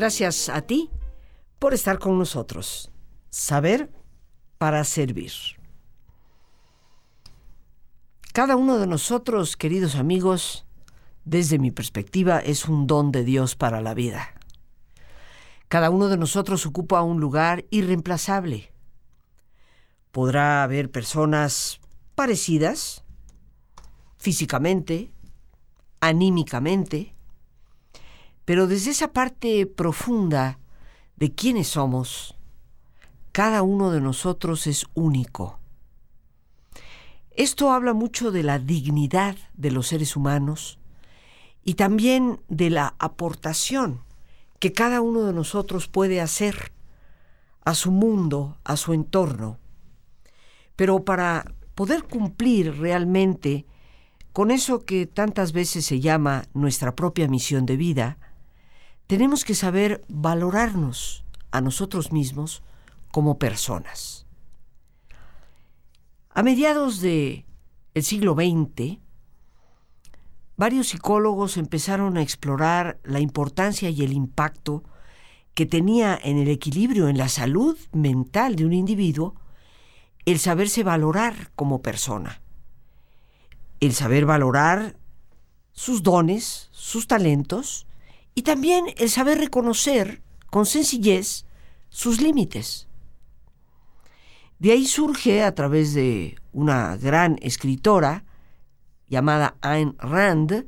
Gracias a ti por estar con nosotros. Saber para servir. Cada uno de nosotros, queridos amigos, desde mi perspectiva, es un don de Dios para la vida. Cada uno de nosotros ocupa un lugar irreemplazable. Podrá haber personas parecidas, físicamente, anímicamente, pero desde esa parte profunda de quiénes somos, cada uno de nosotros es único. Esto habla mucho de la dignidad de los seres humanos y también de la aportación que cada uno de nosotros puede hacer a su mundo, a su entorno. Pero para poder cumplir realmente con eso que tantas veces se llama nuestra propia misión de vida, tenemos que saber valorarnos a nosotros mismos como personas. A mediados del siglo XX, varios psicólogos empezaron a explorar la importancia y el impacto que tenía en el equilibrio, en la salud mental de un individuo, el saberse valorar como persona, el saber valorar sus dones, sus talentos, y también el saber reconocer con sencillez sus límites. De ahí surge a través de una gran escritora, llamada Ayn Rand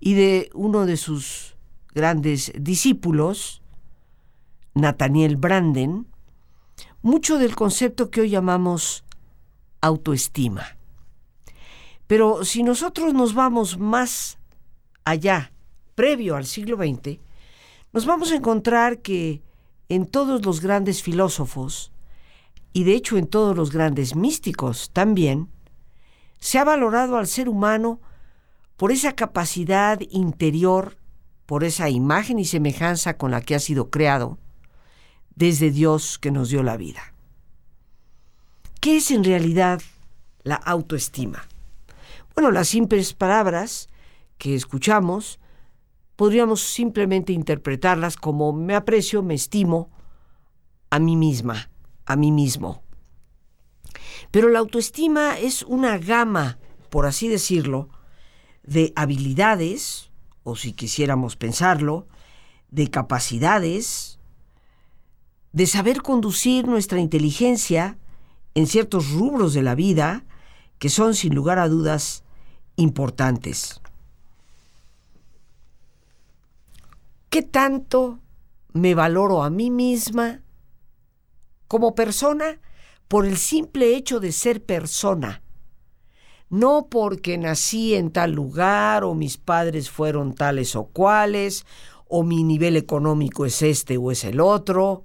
y de uno de sus grandes discípulos, Nathaniel Branden, mucho del concepto que hoy llamamos autoestima. Pero si nosotros nos vamos más allá, previo al siglo XX, nos vamos a encontrar que en todos los grandes filósofos, y de hecho en todos los grandes místicos también, se ha valorado al ser humano por esa capacidad interior, por esa imagen y semejanza con la que ha sido creado desde Dios que nos dio la vida. ¿Qué es en realidad la autoestima? Bueno, las simples palabras que escuchamos podríamos simplemente interpretarlas como me aprecio, me estimo a mí misma, a mí mismo. Pero la autoestima es una gama, por así decirlo, de habilidades, o si quisiéramos pensarlo, de capacidades, de saber conducir nuestra inteligencia en ciertos rubros de la vida que son sin lugar a dudas importantes. ¿Qué tanto me valoro a mí misma como persona? por el simple hecho de ser persona, no porque nací en tal lugar o mis padres fueron tales o cuales, o mi nivel económico es este o es el otro,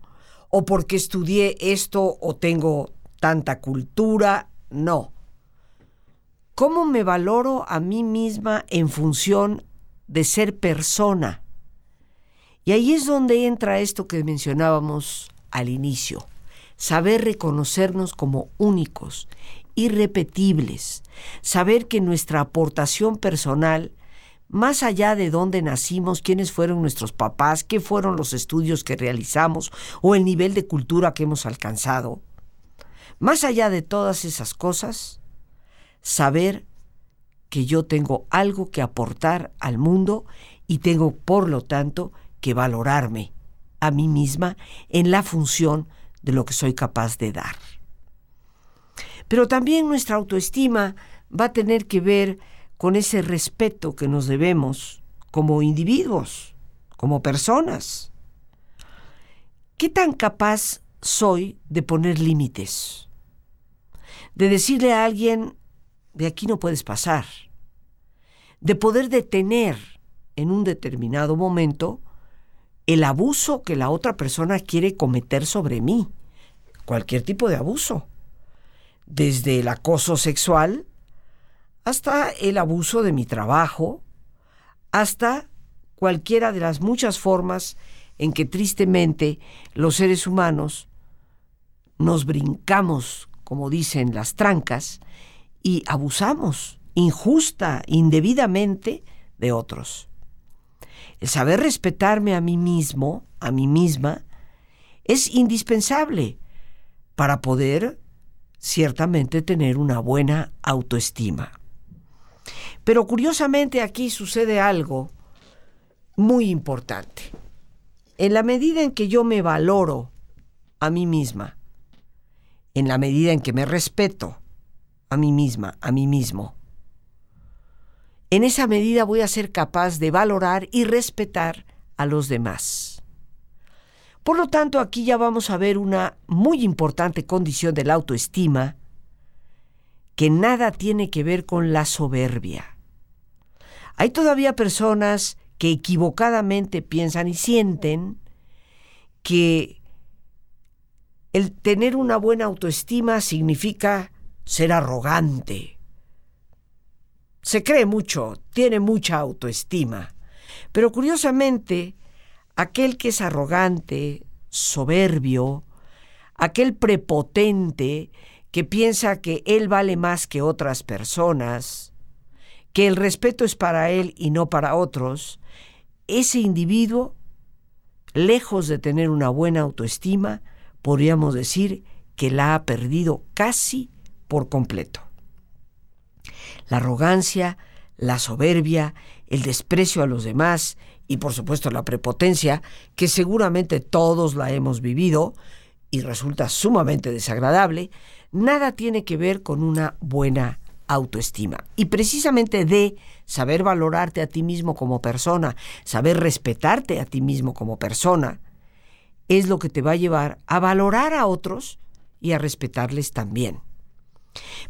o porque estudié esto o tengo tanta cultura, no. ¿Cómo me valoro a mí misma en función de ser persona? Y ahí es donde entra esto que mencionábamos al inicio. Saber reconocernos como únicos, irrepetibles, saber que nuestra aportación personal, más allá de dónde nacimos, quiénes fueron nuestros papás, qué fueron los estudios que realizamos o el nivel de cultura que hemos alcanzado, más allá de todas esas cosas, saber que yo tengo algo que aportar al mundo y tengo, por lo tanto, que valorarme a mí misma en la función de lo que soy capaz de dar. Pero también nuestra autoestima va a tener que ver con ese respeto que nos debemos como individuos, como personas. ¿Qué tan capaz soy de poner límites? De decirle a alguien, de aquí no puedes pasar. De poder detener en un determinado momento el abuso que la otra persona quiere cometer sobre mí. Cualquier tipo de abuso. Desde el acoso sexual hasta el abuso de mi trabajo, hasta cualquiera de las muchas formas en que tristemente los seres humanos nos brincamos, como dicen las trancas, y abusamos injusta, indebidamente de otros. El saber respetarme a mí mismo, a mí misma, es indispensable para poder ciertamente tener una buena autoestima. Pero curiosamente aquí sucede algo muy importante. En la medida en que yo me valoro a mí misma, en la medida en que me respeto a mí misma, a mí mismo, en esa medida voy a ser capaz de valorar y respetar a los demás. Por lo tanto, aquí ya vamos a ver una muy importante condición de la autoestima que nada tiene que ver con la soberbia. Hay todavía personas que equivocadamente piensan y sienten que el tener una buena autoestima significa ser arrogante, se cree mucho, tiene mucha autoestima. Pero curiosamente, aquel que es arrogante, soberbio, aquel prepotente que piensa que él vale más que otras personas, que el respeto es para él y no para otros, ese individuo, lejos de tener una buena autoestima, podríamos decir que la ha perdido casi por completo la arrogancia, la soberbia, el desprecio a los demás y por supuesto la prepotencia, que seguramente todos la hemos vivido y resulta sumamente desagradable, nada tiene que ver con una buena autoestima. Y precisamente de saber valorarte a ti mismo como persona, saber respetarte a ti mismo como persona, es lo que te va a llevar a valorar a otros y a respetarles también.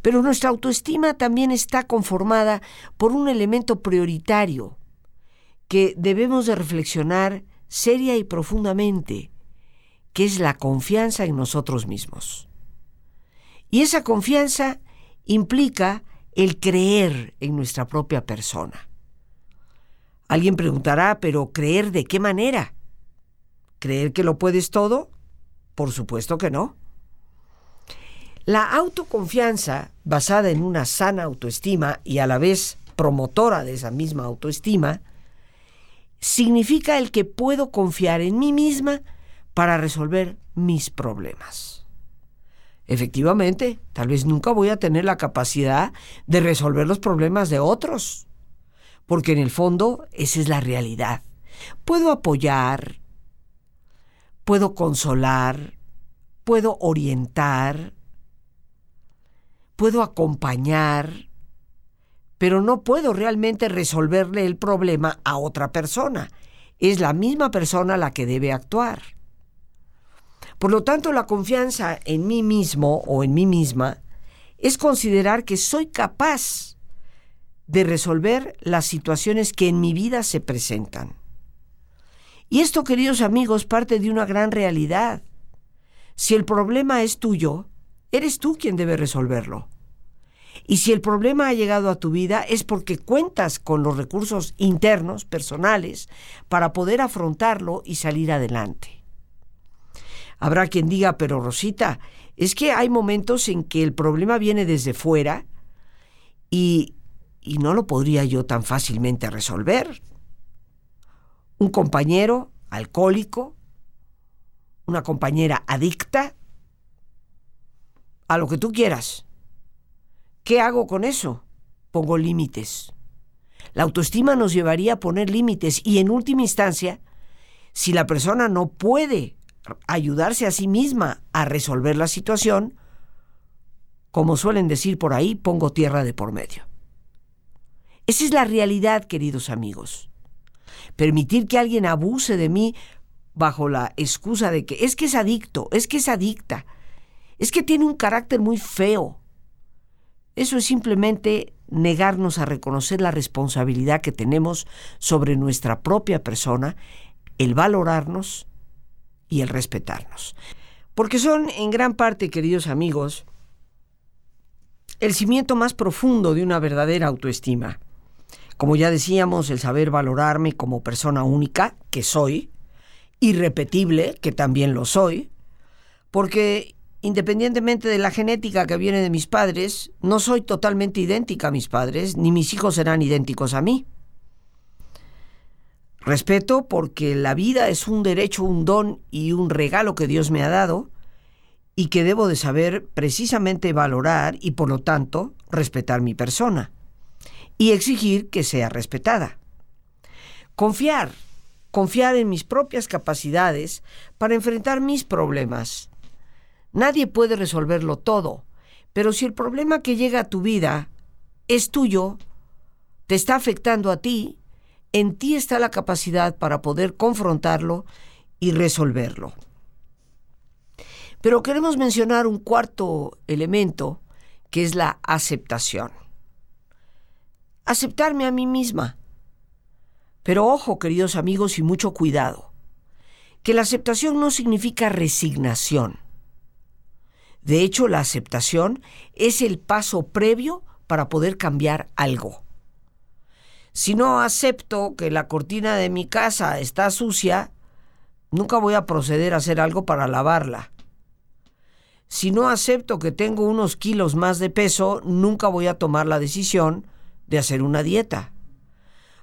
Pero nuestra autoestima también está conformada por un elemento prioritario que debemos de reflexionar seria y profundamente, que es la confianza en nosotros mismos. Y esa confianza implica el creer en nuestra propia persona. Alguien preguntará, pero ¿creer de qué manera? ¿Creer que lo puedes todo? Por supuesto que no. La autoconfianza, basada en una sana autoestima y a la vez promotora de esa misma autoestima, significa el que puedo confiar en mí misma para resolver mis problemas. Efectivamente, tal vez nunca voy a tener la capacidad de resolver los problemas de otros, porque en el fondo esa es la realidad. Puedo apoyar, puedo consolar, puedo orientar, puedo acompañar, pero no puedo realmente resolverle el problema a otra persona. Es la misma persona la que debe actuar. Por lo tanto, la confianza en mí mismo o en mí misma es considerar que soy capaz de resolver las situaciones que en mi vida se presentan. Y esto, queridos amigos, parte de una gran realidad. Si el problema es tuyo, eres tú quien debe resolverlo. Y si el problema ha llegado a tu vida es porque cuentas con los recursos internos, personales, para poder afrontarlo y salir adelante. Habrá quien diga, pero Rosita, es que hay momentos en que el problema viene desde fuera y, y no lo podría yo tan fácilmente resolver. Un compañero alcohólico, una compañera adicta, a lo que tú quieras. ¿Qué hago con eso? Pongo límites. La autoestima nos llevaría a poner límites y en última instancia, si la persona no puede ayudarse a sí misma a resolver la situación, como suelen decir por ahí, pongo tierra de por medio. Esa es la realidad, queridos amigos. Permitir que alguien abuse de mí bajo la excusa de que es que es adicto, es que es adicta, es que tiene un carácter muy feo. Eso es simplemente negarnos a reconocer la responsabilidad que tenemos sobre nuestra propia persona, el valorarnos y el respetarnos. Porque son en gran parte, queridos amigos, el cimiento más profundo de una verdadera autoestima. Como ya decíamos, el saber valorarme como persona única, que soy, irrepetible, que también lo soy, porque independientemente de la genética que viene de mis padres, no soy totalmente idéntica a mis padres, ni mis hijos serán idénticos a mí. Respeto porque la vida es un derecho, un don y un regalo que Dios me ha dado y que debo de saber precisamente valorar y por lo tanto respetar mi persona y exigir que sea respetada. Confiar, confiar en mis propias capacidades para enfrentar mis problemas. Nadie puede resolverlo todo, pero si el problema que llega a tu vida es tuyo, te está afectando a ti, en ti está la capacidad para poder confrontarlo y resolverlo. Pero queremos mencionar un cuarto elemento, que es la aceptación. Aceptarme a mí misma. Pero ojo, queridos amigos, y mucho cuidado, que la aceptación no significa resignación. De hecho, la aceptación es el paso previo para poder cambiar algo. Si no acepto que la cortina de mi casa está sucia, nunca voy a proceder a hacer algo para lavarla. Si no acepto que tengo unos kilos más de peso, nunca voy a tomar la decisión de hacer una dieta.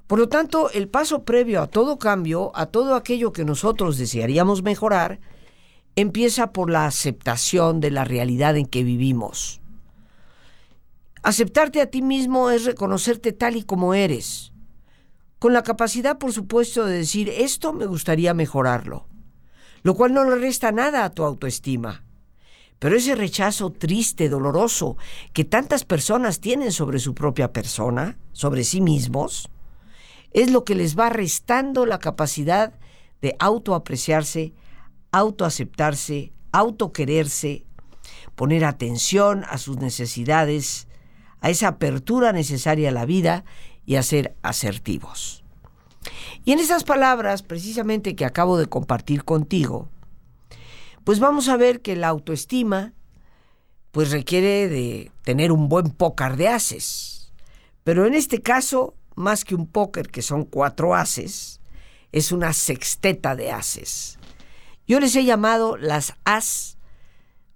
Por lo tanto, el paso previo a todo cambio, a todo aquello que nosotros desearíamos mejorar, empieza por la aceptación de la realidad en que vivimos. Aceptarte a ti mismo es reconocerte tal y como eres, con la capacidad, por supuesto, de decir, esto me gustaría mejorarlo, lo cual no le resta nada a tu autoestima. Pero ese rechazo triste, doloroso, que tantas personas tienen sobre su propia persona, sobre sí mismos, es lo que les va restando la capacidad de autoapreciarse, autoaceptarse, autoquererse, poner atención a sus necesidades, a esa apertura necesaria a la vida y a ser asertivos. Y en esas palabras, precisamente que acabo de compartir contigo, pues vamos a ver que la autoestima pues requiere de tener un buen pócar de haces. Pero en este caso, más que un póker que son cuatro haces, es una sexteta de haces. Yo les he llamado las as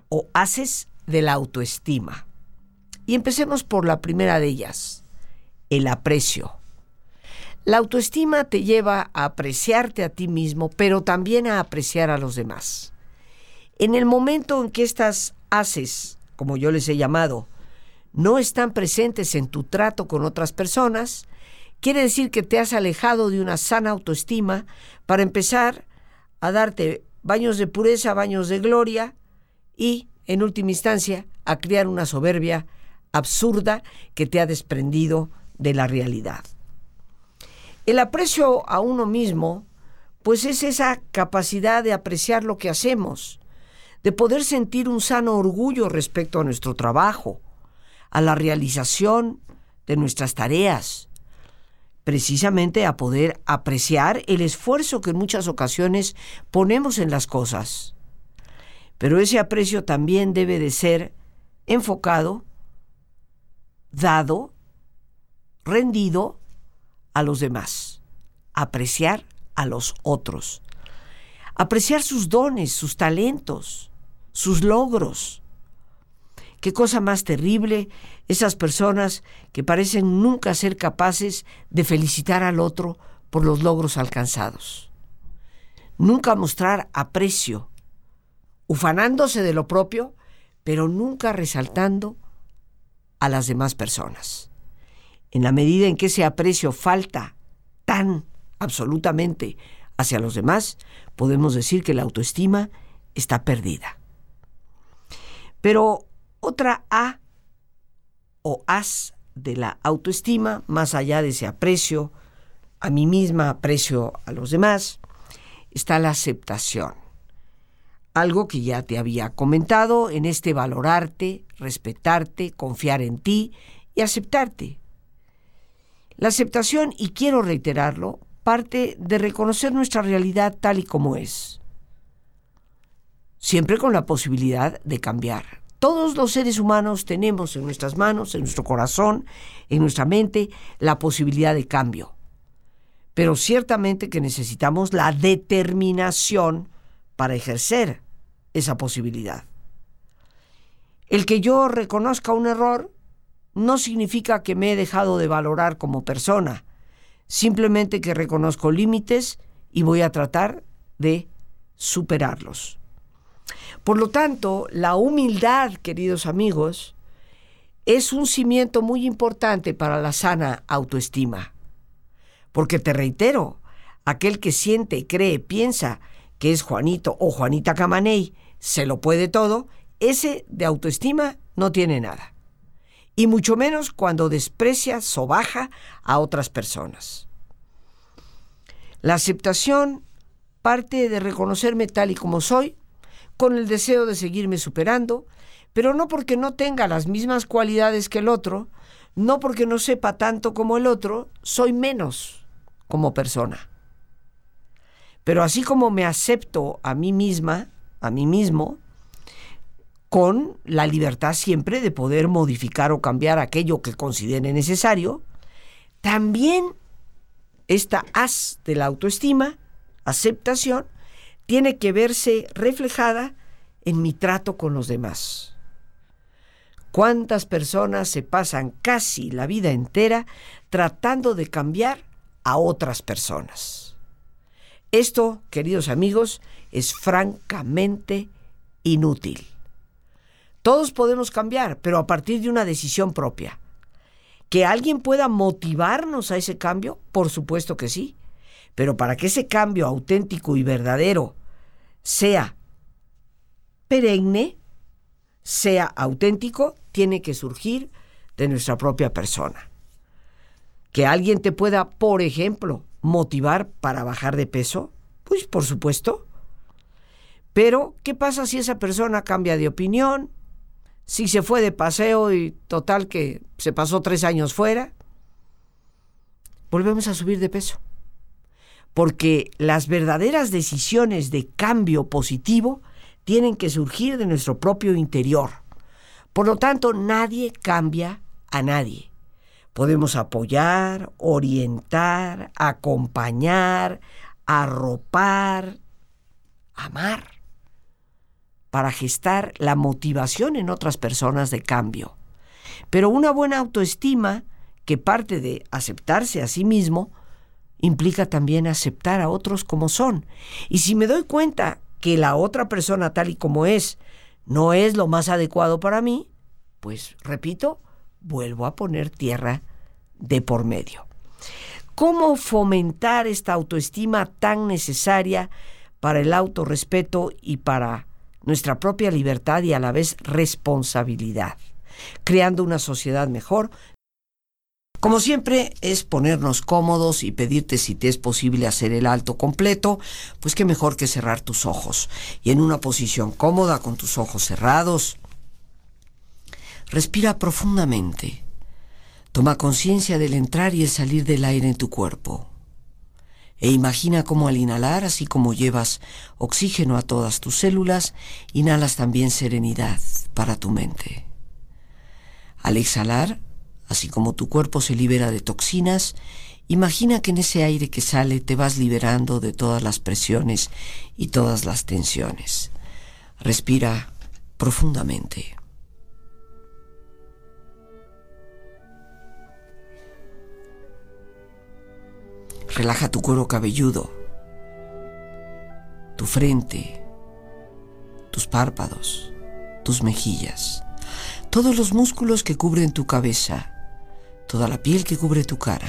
o haces de la autoestima. Y empecemos por la primera de ellas, el aprecio. La autoestima te lleva a apreciarte a ti mismo, pero también a apreciar a los demás. En el momento en que estas haces, como yo les he llamado, no están presentes en tu trato con otras personas, quiere decir que te has alejado de una sana autoestima para empezar a darte baños de pureza, baños de gloria y, en última instancia, a crear una soberbia absurda que te ha desprendido de la realidad. El aprecio a uno mismo, pues es esa capacidad de apreciar lo que hacemos, de poder sentir un sano orgullo respecto a nuestro trabajo, a la realización de nuestras tareas, precisamente a poder apreciar el esfuerzo que en muchas ocasiones ponemos en las cosas. Pero ese aprecio también debe de ser enfocado, dado, rendido a los demás, apreciar a los otros, apreciar sus dones, sus talentos, sus logros. Qué cosa más terrible esas personas que parecen nunca ser capaces de felicitar al otro por los logros alcanzados. Nunca mostrar aprecio, ufanándose de lo propio, pero nunca resaltando a las demás personas. En la medida en que ese aprecio falta tan absolutamente hacia los demás, podemos decir que la autoestima está perdida. Pero otra A o as de la autoestima, más allá de ese aprecio a mí misma, aprecio a los demás, está la aceptación. Algo que ya te había comentado en este valorarte, respetarte, confiar en ti y aceptarte. La aceptación, y quiero reiterarlo, parte de reconocer nuestra realidad tal y como es, siempre con la posibilidad de cambiar. Todos los seres humanos tenemos en nuestras manos, en nuestro corazón, en nuestra mente, la posibilidad de cambio. Pero ciertamente que necesitamos la determinación para ejercer esa posibilidad. El que yo reconozca un error no significa que me he dejado de valorar como persona, simplemente que reconozco límites y voy a tratar de superarlos. Por lo tanto, la humildad, queridos amigos, es un cimiento muy importante para la sana autoestima. Porque te reitero, aquel que siente, cree, piensa que es Juanito o Juanita Camaney, se lo puede todo, ese de autoestima no tiene nada. Y mucho menos cuando desprecia, sobaja a otras personas. La aceptación parte de reconocerme tal y como soy, con el deseo de seguirme superando, pero no porque no tenga las mismas cualidades que el otro, no porque no sepa tanto como el otro, soy menos como persona. Pero así como me acepto a mí misma, a mí mismo, con la libertad siempre de poder modificar o cambiar aquello que considere necesario, también esta haz de la autoestima, aceptación, tiene que verse reflejada en mi trato con los demás. ¿Cuántas personas se pasan casi la vida entera tratando de cambiar a otras personas? Esto, queridos amigos, es francamente inútil. Todos podemos cambiar, pero a partir de una decisión propia. ¿Que alguien pueda motivarnos a ese cambio? Por supuesto que sí. Pero para que ese cambio auténtico y verdadero sea perenne, sea auténtico, tiene que surgir de nuestra propia persona. Que alguien te pueda, por ejemplo, motivar para bajar de peso, pues por supuesto. Pero, ¿qué pasa si esa persona cambia de opinión? Si se fue de paseo y total que se pasó tres años fuera, volvemos a subir de peso. Porque las verdaderas decisiones de cambio positivo tienen que surgir de nuestro propio interior. Por lo tanto, nadie cambia a nadie. Podemos apoyar, orientar, acompañar, arropar, amar, para gestar la motivación en otras personas de cambio. Pero una buena autoestima, que parte de aceptarse a sí mismo, implica también aceptar a otros como son. Y si me doy cuenta que la otra persona tal y como es no es lo más adecuado para mí, pues repito, vuelvo a poner tierra de por medio. ¿Cómo fomentar esta autoestima tan necesaria para el autorrespeto y para nuestra propia libertad y a la vez responsabilidad? Creando una sociedad mejor como siempre es ponernos cómodos y pedirte si te es posible hacer el alto completo, pues qué mejor que cerrar tus ojos. Y en una posición cómoda con tus ojos cerrados, respira profundamente. Toma conciencia del entrar y el salir del aire en tu cuerpo. E imagina cómo al inhalar, así como llevas oxígeno a todas tus células, inhalas también serenidad para tu mente. Al exhalar, Así como tu cuerpo se libera de toxinas, imagina que en ese aire que sale te vas liberando de todas las presiones y todas las tensiones. Respira profundamente. Relaja tu cuero cabelludo, tu frente, tus párpados, tus mejillas, todos los músculos que cubren tu cabeza toda la piel que cubre tu cara.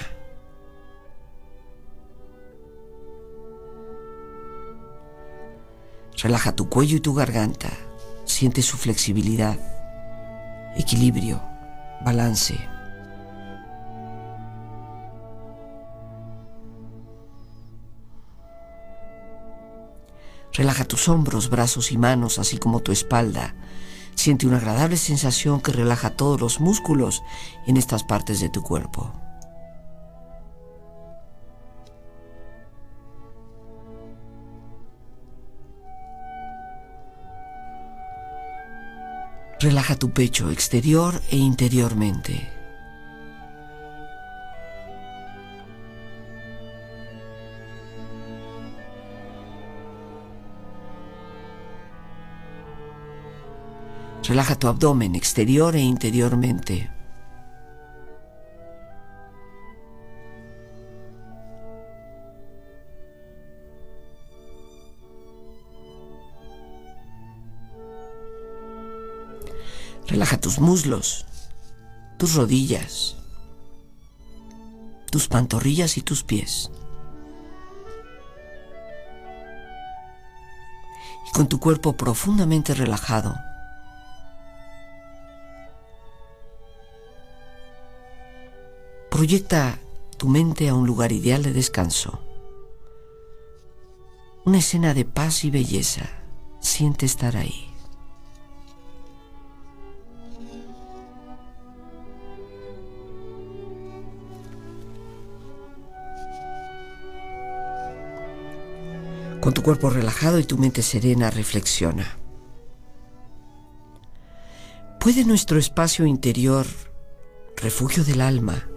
Relaja tu cuello y tu garganta. Siente su flexibilidad, equilibrio, balance. Relaja tus hombros, brazos y manos, así como tu espalda, Siente una agradable sensación que relaja todos los músculos en estas partes de tu cuerpo. Relaja tu pecho exterior e interiormente. Relaja tu abdomen exterior e interiormente. Relaja tus muslos, tus rodillas, tus pantorrillas y tus pies. Y con tu cuerpo profundamente relajado, proyecta tu mente a un lugar ideal de descanso. Una escena de paz y belleza. Siente estar ahí. Con tu cuerpo relajado y tu mente serena, reflexiona. ¿Puede nuestro espacio interior, refugio del alma,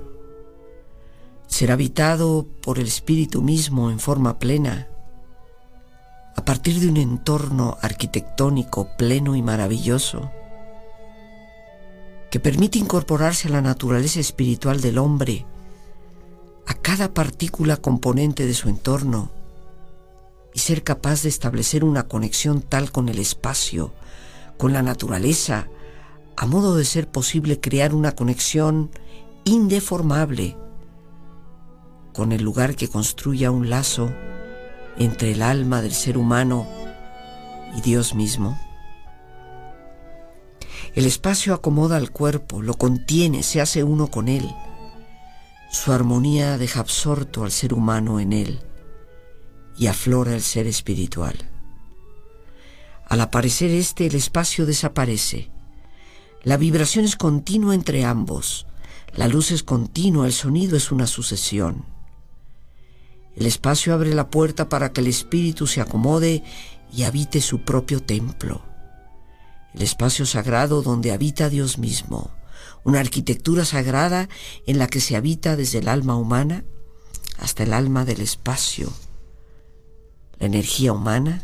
ser habitado por el espíritu mismo en forma plena, a partir de un entorno arquitectónico pleno y maravilloso, que permite incorporarse a la naturaleza espiritual del hombre, a cada partícula componente de su entorno, y ser capaz de establecer una conexión tal con el espacio, con la naturaleza, a modo de ser posible crear una conexión indeformable con el lugar que construya un lazo entre el alma del ser humano y Dios mismo. El espacio acomoda al cuerpo, lo contiene, se hace uno con él. Su armonía deja absorto al ser humano en él y aflora el ser espiritual. Al aparecer este, el espacio desaparece. La vibración es continua entre ambos. La luz es continua, el sonido es una sucesión. El espacio abre la puerta para que el espíritu se acomode y habite su propio templo. El espacio sagrado donde habita Dios mismo. Una arquitectura sagrada en la que se habita desde el alma humana hasta el alma del espacio la energía humana,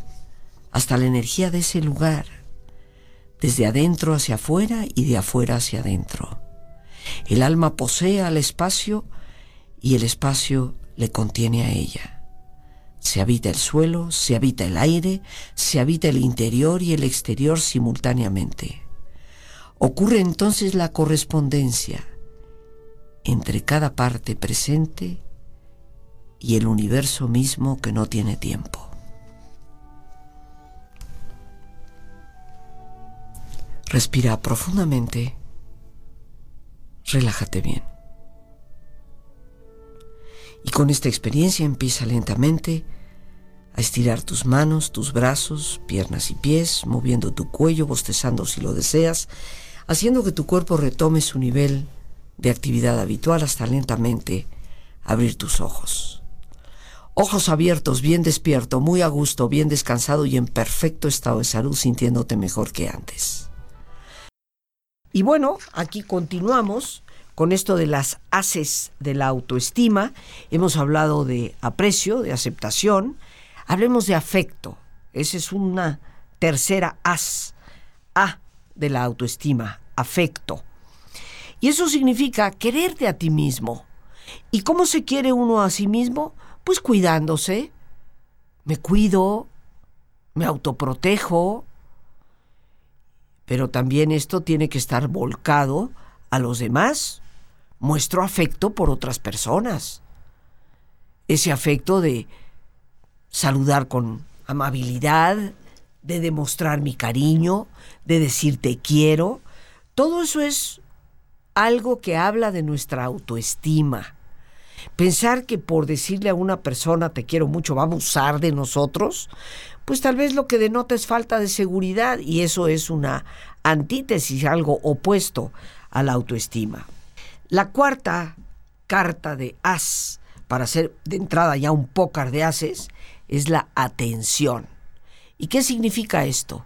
hasta la energía de ese lugar, desde adentro hacia afuera y de afuera hacia adentro. El alma posee al espacio y el espacio le contiene a ella. Se habita el suelo, se habita el aire, se habita el interior y el exterior simultáneamente. Ocurre entonces la correspondencia entre cada parte presente y el universo mismo que no tiene tiempo. Respira profundamente, relájate bien. Y con esta experiencia empieza lentamente a estirar tus manos, tus brazos, piernas y pies, moviendo tu cuello, bostezando si lo deseas, haciendo que tu cuerpo retome su nivel de actividad habitual hasta lentamente abrir tus ojos. Ojos abiertos, bien despierto, muy a gusto, bien descansado y en perfecto estado de salud, sintiéndote mejor que antes. Y bueno, aquí continuamos con esto de las haces de la autoestima. Hemos hablado de aprecio, de aceptación. Hablemos de afecto. Esa es una tercera as. A de la autoestima, afecto. Y eso significa quererte a ti mismo. ¿Y cómo se quiere uno a sí mismo? Pues cuidándose. Me cuido, me autoprotejo, pero también esto tiene que estar volcado a los demás. Muestro afecto por otras personas. Ese afecto de saludar con amabilidad, de demostrar mi cariño, de decir te quiero. Todo eso es algo que habla de nuestra autoestima. Pensar que por decirle a una persona te quiero mucho va a abusar de nosotros, pues tal vez lo que denota es falta de seguridad y eso es una antítesis, algo opuesto a la autoestima. La cuarta carta de as, para hacer de entrada ya un pócar de ases, es la atención. ¿Y qué significa esto?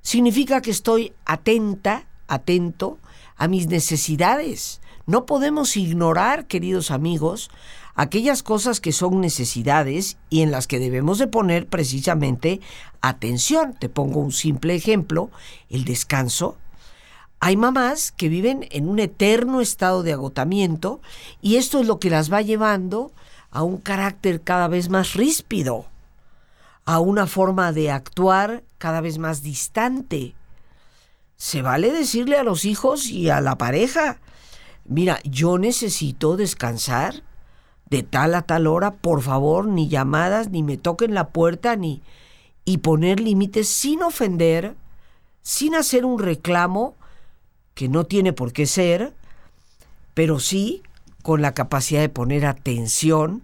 Significa que estoy atenta, atento a mis necesidades, no podemos ignorar, queridos amigos, aquellas cosas que son necesidades y en las que debemos de poner precisamente atención. Te pongo un simple ejemplo, el descanso. Hay mamás que viven en un eterno estado de agotamiento y esto es lo que las va llevando a un carácter cada vez más ríspido, a una forma de actuar cada vez más distante, se vale decirle a los hijos y a la pareja, mira, yo necesito descansar de tal a tal hora, por favor, ni llamadas, ni me toquen la puerta, ni... y poner límites sin ofender, sin hacer un reclamo que no tiene por qué ser, pero sí con la capacidad de poner atención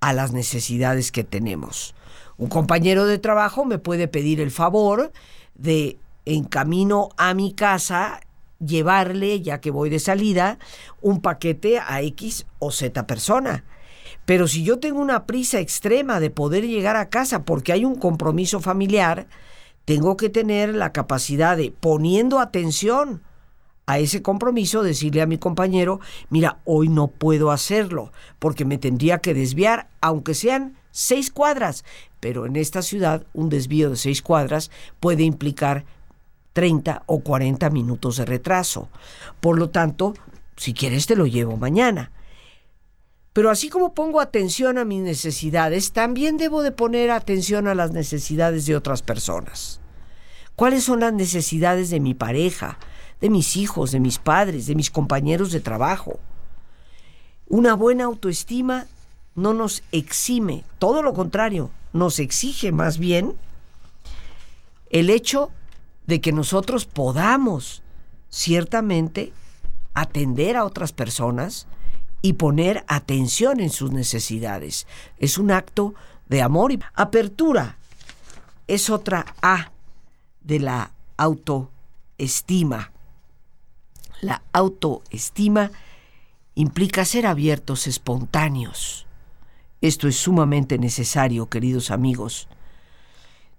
a las necesidades que tenemos. Un compañero de trabajo me puede pedir el favor de, en camino a mi casa, llevarle, ya que voy de salida, un paquete a X o Z persona. Pero si yo tengo una prisa extrema de poder llegar a casa porque hay un compromiso familiar, tengo que tener la capacidad de, poniendo atención a ese compromiso, decirle a mi compañero, mira, hoy no puedo hacerlo porque me tendría que desviar, aunque sean seis cuadras, pero en esta ciudad un desvío de seis cuadras puede implicar 30 o 40 minutos de retraso. Por lo tanto, si quieres te lo llevo mañana. Pero así como pongo atención a mis necesidades, también debo de poner atención a las necesidades de otras personas. ¿Cuáles son las necesidades de mi pareja, de mis hijos, de mis padres, de mis compañeros de trabajo? Una buena autoestima no nos exime, todo lo contrario, nos exige más bien el hecho de que nosotros podamos ciertamente atender a otras personas y poner atención en sus necesidades. Es un acto de amor y apertura. Es otra A de la autoestima. La autoestima implica ser abiertos, espontáneos. Esto es sumamente necesario, queridos amigos.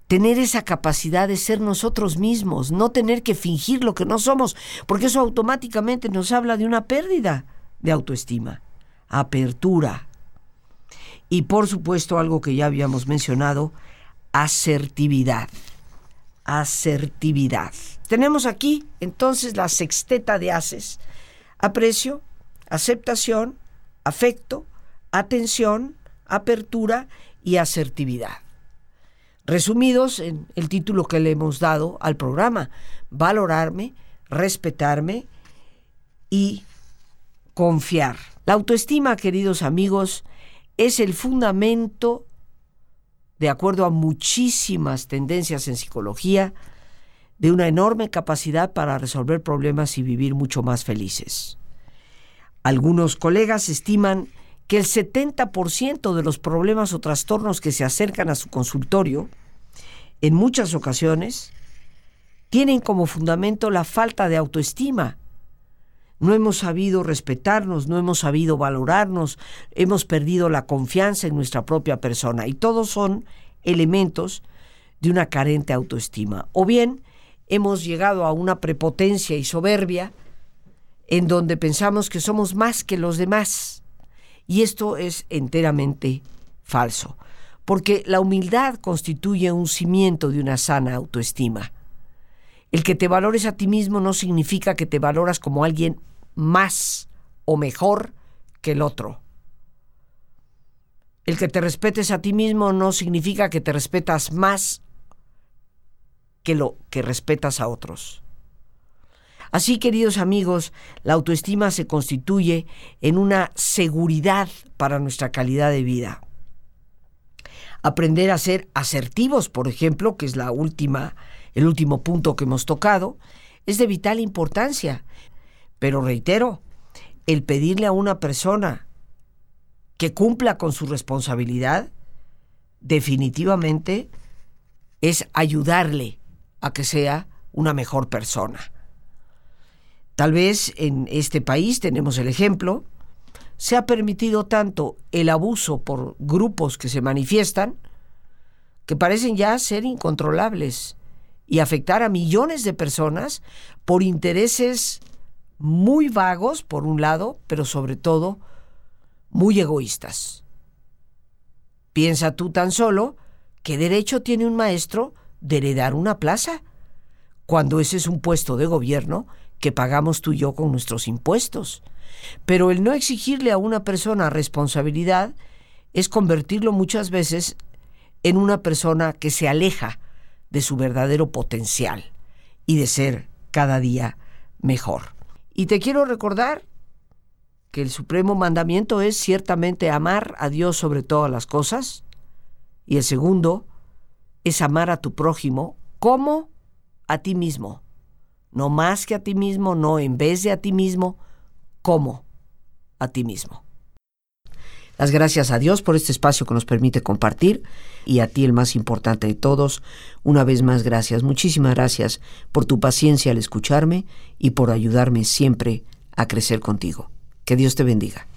Tener esa capacidad de ser nosotros mismos, no tener que fingir lo que no somos, porque eso automáticamente nos habla de una pérdida de autoestima, apertura. Y por supuesto algo que ya habíamos mencionado, asertividad. Asertividad. Tenemos aquí entonces la sexteta de haces. Aprecio, aceptación, afecto, atención, apertura y asertividad. Resumidos en el título que le hemos dado al programa, valorarme, respetarme y confiar. La autoestima, queridos amigos, es el fundamento, de acuerdo a muchísimas tendencias en psicología, de una enorme capacidad para resolver problemas y vivir mucho más felices. Algunos colegas estiman que el 70% de los problemas o trastornos que se acercan a su consultorio, en muchas ocasiones, tienen como fundamento la falta de autoestima no hemos sabido respetarnos, no hemos sabido valorarnos, hemos perdido la confianza en nuestra propia persona y todos son elementos de una carente autoestima. O bien hemos llegado a una prepotencia y soberbia en donde pensamos que somos más que los demás. Y esto es enteramente falso, porque la humildad constituye un cimiento de una sana autoestima. El que te valores a ti mismo no significa que te valoras como alguien más o mejor que el otro. El que te respetes a ti mismo no significa que te respetas más que lo que respetas a otros. Así, queridos amigos, la autoestima se constituye en una seguridad para nuestra calidad de vida. Aprender a ser asertivos, por ejemplo, que es la última, el último punto que hemos tocado, es de vital importancia, pero reitero, el pedirle a una persona que cumpla con su responsabilidad, definitivamente es ayudarle a que sea una mejor persona. Tal vez en este país tenemos el ejemplo, se ha permitido tanto el abuso por grupos que se manifiestan, que parecen ya ser incontrolables y afectar a millones de personas por intereses muy vagos, por un lado, pero sobre todo muy egoístas. Piensa tú tan solo qué derecho tiene un maestro de heredar una plaza, cuando ese es un puesto de gobierno que pagamos tú y yo con nuestros impuestos. Pero el no exigirle a una persona responsabilidad es convertirlo muchas veces en una persona que se aleja de su verdadero potencial y de ser cada día mejor. Y te quiero recordar que el supremo mandamiento es ciertamente amar a Dios sobre todas las cosas. Y el segundo es amar a tu prójimo como a ti mismo. No más que a ti mismo, no en vez de a ti mismo, como a ti mismo. Las gracias a Dios por este espacio que nos permite compartir y a ti el más importante de todos, una vez más gracias, muchísimas gracias por tu paciencia al escucharme y por ayudarme siempre a crecer contigo. Que Dios te bendiga.